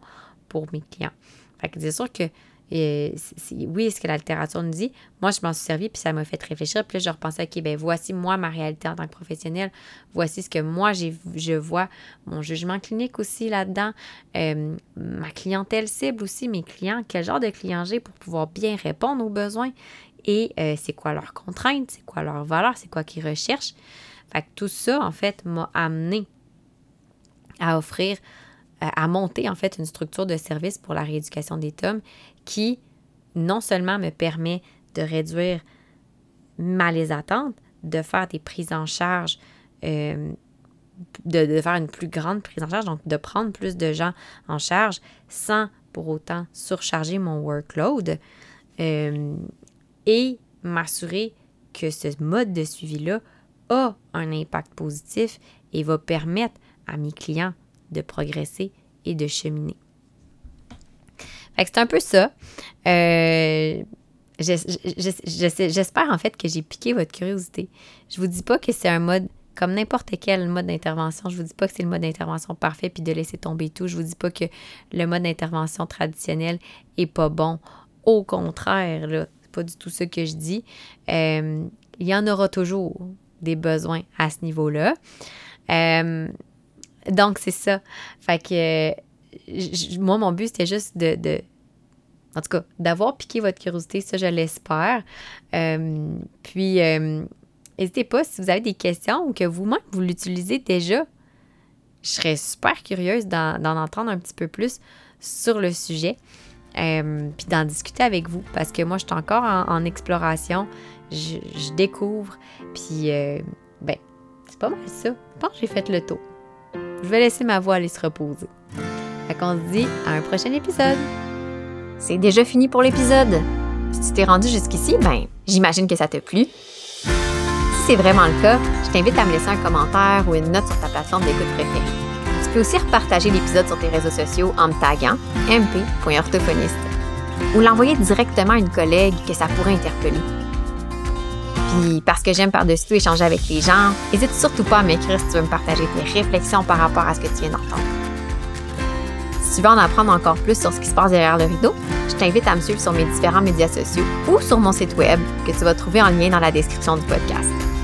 pour mes clients. Fait que c'est sûr que euh, oui, ce que la littérature nous dit, moi, je m'en suis servi, puis ça m'a fait réfléchir. Puis là, je repensais, OK, ben voici moi ma réalité en tant que professionnel. Voici ce que moi, je vois, mon jugement clinique aussi là-dedans, euh, ma clientèle cible aussi, mes clients, quel genre de client j'ai pour pouvoir bien répondre aux besoins? Et euh, c'est quoi leurs contraintes, c'est quoi leurs valeurs, c'est quoi qu'ils recherchent? Fait que tout ça, en fait, m'a amené à offrir, euh, à monter, en fait, une structure de service pour la rééducation des tomes qui, non seulement me permet de réduire ma les attentes, de faire des prises en charge, euh, de, faire une plus grande prise en charge, donc de prendre plus de gens en charge sans pour autant surcharger mon workload et m'assurer que ce mode de suivi-là a un impact positif et va permettre à mes clients de progresser et de cheminer. C'est un peu ça. Euh, j'espère en fait que j'ai piqué votre curiosité. Je vous dis pas que c'est un mode comme n'importe quel mode d'intervention. Je vous dis pas que c'est le mode d'intervention parfait puis de laisser tomber tout. Je vous dis pas que le mode d'intervention traditionnel est pas bon. Au contraire, là, pas du tout ce que je dis. Euh, il y en aura toujours des besoins à ce niveau-là. Euh, donc, c'est ça. Fait que moi, mon but, c'était juste de, en tout cas, d'avoir piqué votre curiosité, ça, je l'espère. Euh, puis, n'hésitez pas si vous avez des questions ou que vous-même, vous l'utilisez déjà. Je serais super curieuse d'en entendre un petit peu plus sur le sujet. Euh, puis d'en discuter avec vous parce que moi, je suis encore en, exploration, je, découvre, puis euh, ben, c'est pas mal ça. Je pense que j'ai fait le tour. Je vais laisser ma voix aller se reposer. Fait qu'on se dit à un prochain épisode. C'est déjà fini pour l'épisode. Si tu t'es rendu jusqu'ici, ben, j'imagine que ça t'a plu. Si c'est vraiment le cas, je t'invite à me laisser un commentaire ou une note sur ta plateforme d'écoute préférée. Tu peux aussi repartager l'épisode sur tes réseaux sociaux en me taguant mp.orthophoniste ou l'envoyer directement à une collègue que ça pourrait interpeller. Puis, parce que j'aime par-dessus tout échanger avec les gens, n'hésite surtout pas à m'écrire si tu veux me partager tes réflexions par rapport à ce que tu viens d'entendre. Si tu veux en apprendre encore plus sur ce qui se passe derrière le rideau, je t'invite à me suivre sur mes différents médias sociaux ou sur mon site web que tu vas trouver en lien dans la description du podcast.